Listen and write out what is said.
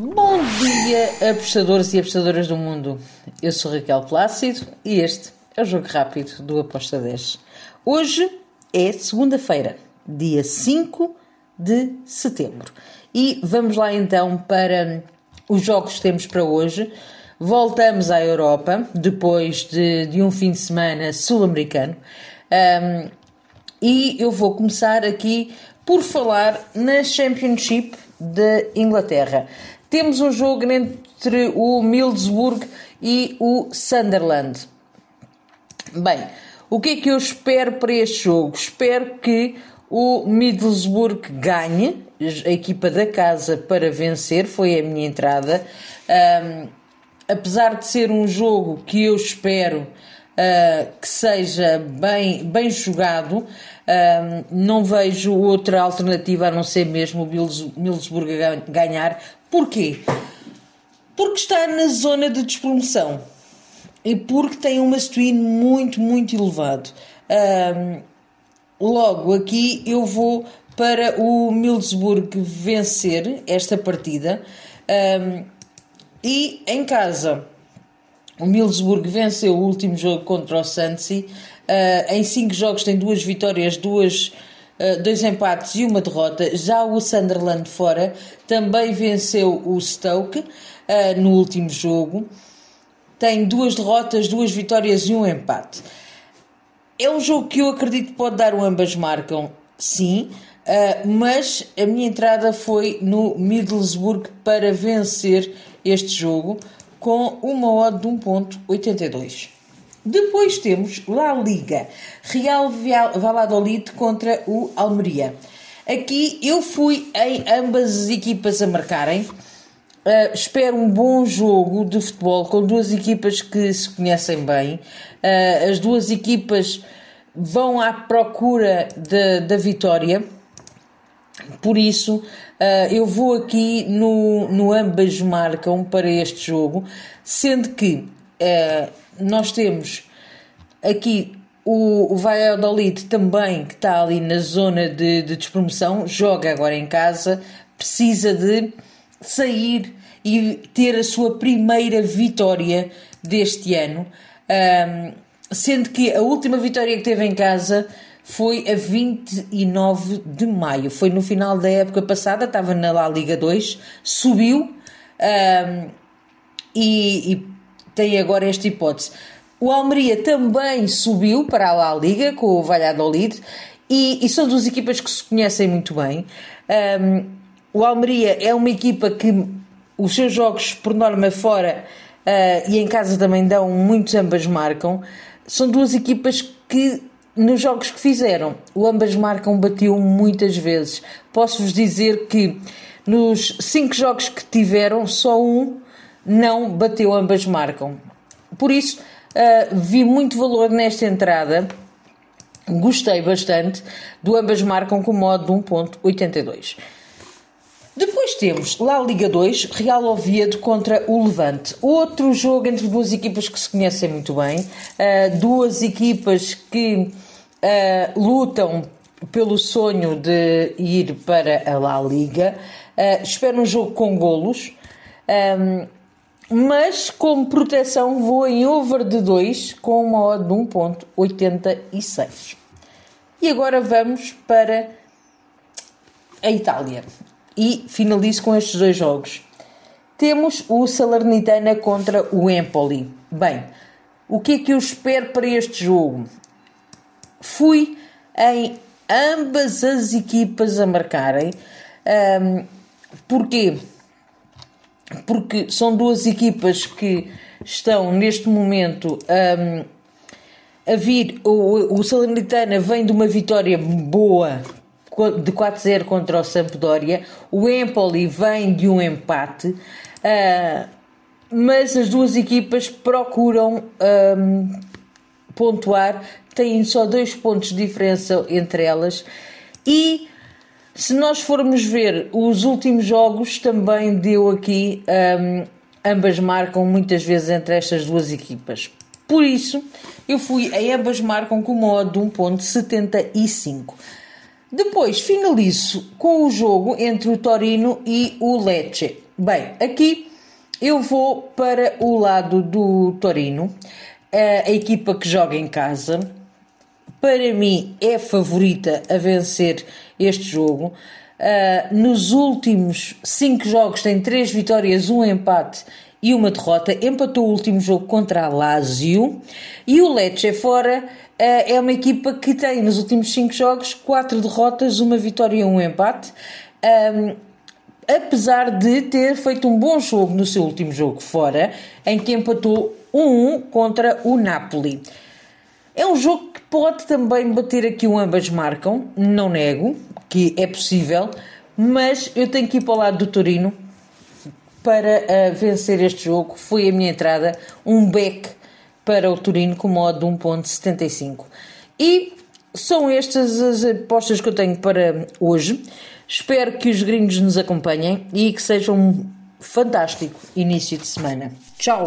Bom dia, apostadores e apostadoras do mundo. Eu sou Raquel Plácido e este é o Jogo Rápido do Aposta 10. Hoje é segunda-feira, dia 5 de setembro. E vamos lá então para os jogos que temos para hoje. Voltamos à Europa depois de, de um fim de semana sul-americano. Um, e eu vou começar aqui por falar na Championship da Inglaterra. Temos um jogo entre o Middlesbrough e o Sunderland. Bem, o que é que eu espero para este jogo? Espero que o Middlesbrough ganhe, a equipa da casa para vencer, foi a minha entrada. Um, apesar de ser um jogo que eu espero uh, que seja bem, bem jogado, uh, não vejo outra alternativa a não ser mesmo o Middlesbrough ganhar. Porquê? Porque está na zona de despromoção e porque tem um must muito, muito elevado. Um, logo aqui eu vou para o Middlesbrough vencer esta partida um, e em casa o Middlesbrough venceu o último jogo contra o Swansea. Uh, em cinco jogos tem duas vitórias, duas, uh, dois empates e uma derrota. Já o Sunderland fora também venceu o Stoke uh, no último jogo. Tem duas derrotas, duas vitórias e um empate. É um jogo que eu acredito pode dar o ambas marcam, sim, mas a minha entrada foi no Middlesbrough para vencer este jogo com uma odd de 1.82. Depois temos La Liga, Real Valladolid contra o Almeria. Aqui eu fui em ambas as equipas a marcarem. Uh, espero um bom jogo de futebol com duas equipas que se conhecem bem. Uh, as duas equipas vão à procura de, da vitória. Por isso, uh, eu vou aqui no, no ambas marcam para este jogo, sendo que uh, nós temos aqui o, o Valladolid também, que está ali na zona de, de despromoção, joga agora em casa, precisa de sair e ter a sua primeira vitória deste ano, um, sendo que a última vitória que teve em casa foi a 29 de maio. Foi no final da época passada, estava na La Liga 2, subiu um, e, e, tem agora esta hipótese. O Almeria também subiu para a La Liga com o Valladolid e, e são duas equipas que se conhecem muito bem. Um, o Almeria é uma equipa que os seus jogos, por norma, fora uh, e em casa também dão, muitos ambas marcam. São duas equipas que nos jogos que fizeram, o ambas marcam bateu muitas vezes. Posso-vos dizer que nos cinco jogos que tiveram, só um não bateu ambas marcam. Por isso, uh, vi muito valor nesta entrada. Gostei bastante do ambas marcam com modo de 1.82. Depois temos lá Liga 2, Real Oviedo contra o Levante. Outro jogo entre duas equipas que se conhecem muito bem. Uh, duas equipas que uh, lutam pelo sonho de ir para a La Liga. Uh, espero um jogo com golos. Um, mas como proteção vou em over de 2 com uma odd de 1.86. E agora vamos para a Itália. E finalizo com estes dois jogos. Temos o Salernitana contra o Empoli. Bem, o que é que eu espero para este jogo? fui em ambas as equipas a marcarem. Um, porquê? Porque são duas equipas que estão neste momento um, a vir. O, o Salernitana vem de uma vitória boa de 4-0 contra o Sampdoria. O Empoli vem de um empate. Uh, mas as duas equipas procuram um, pontuar têm só dois pontos de diferença entre elas e se nós formos ver os últimos jogos também deu aqui um, ambas marcam muitas vezes entre estas duas equipas. Por isso eu fui em ambas marcam com modo de 1.75 depois finalizo com o jogo entre o Torino e o Lecce. Bem, aqui eu vou para o lado do Torino, a equipa que joga em casa. Para mim é favorita a vencer este jogo. Uh, nos últimos cinco jogos tem três vitórias, um empate e uma derrota. Empatou o último jogo contra a Lazio. E o Lecce fora uh, é uma equipa que tem nos últimos cinco jogos quatro derrotas, uma vitória e um empate. Um, apesar de ter feito um bom jogo no seu último jogo fora, em que empatou 1-1 contra o Napoli. É um jogo que pode também bater aqui o ambas marcam, não nego que é possível, mas eu tenho que ir para o lado do Torino para uh, vencer este jogo. Foi a minha entrada, um back para o Torino com modo de 1.75. E são estas as apostas que eu tenho para hoje. Espero que os gringos nos acompanhem e que seja um fantástico início de semana. Tchau!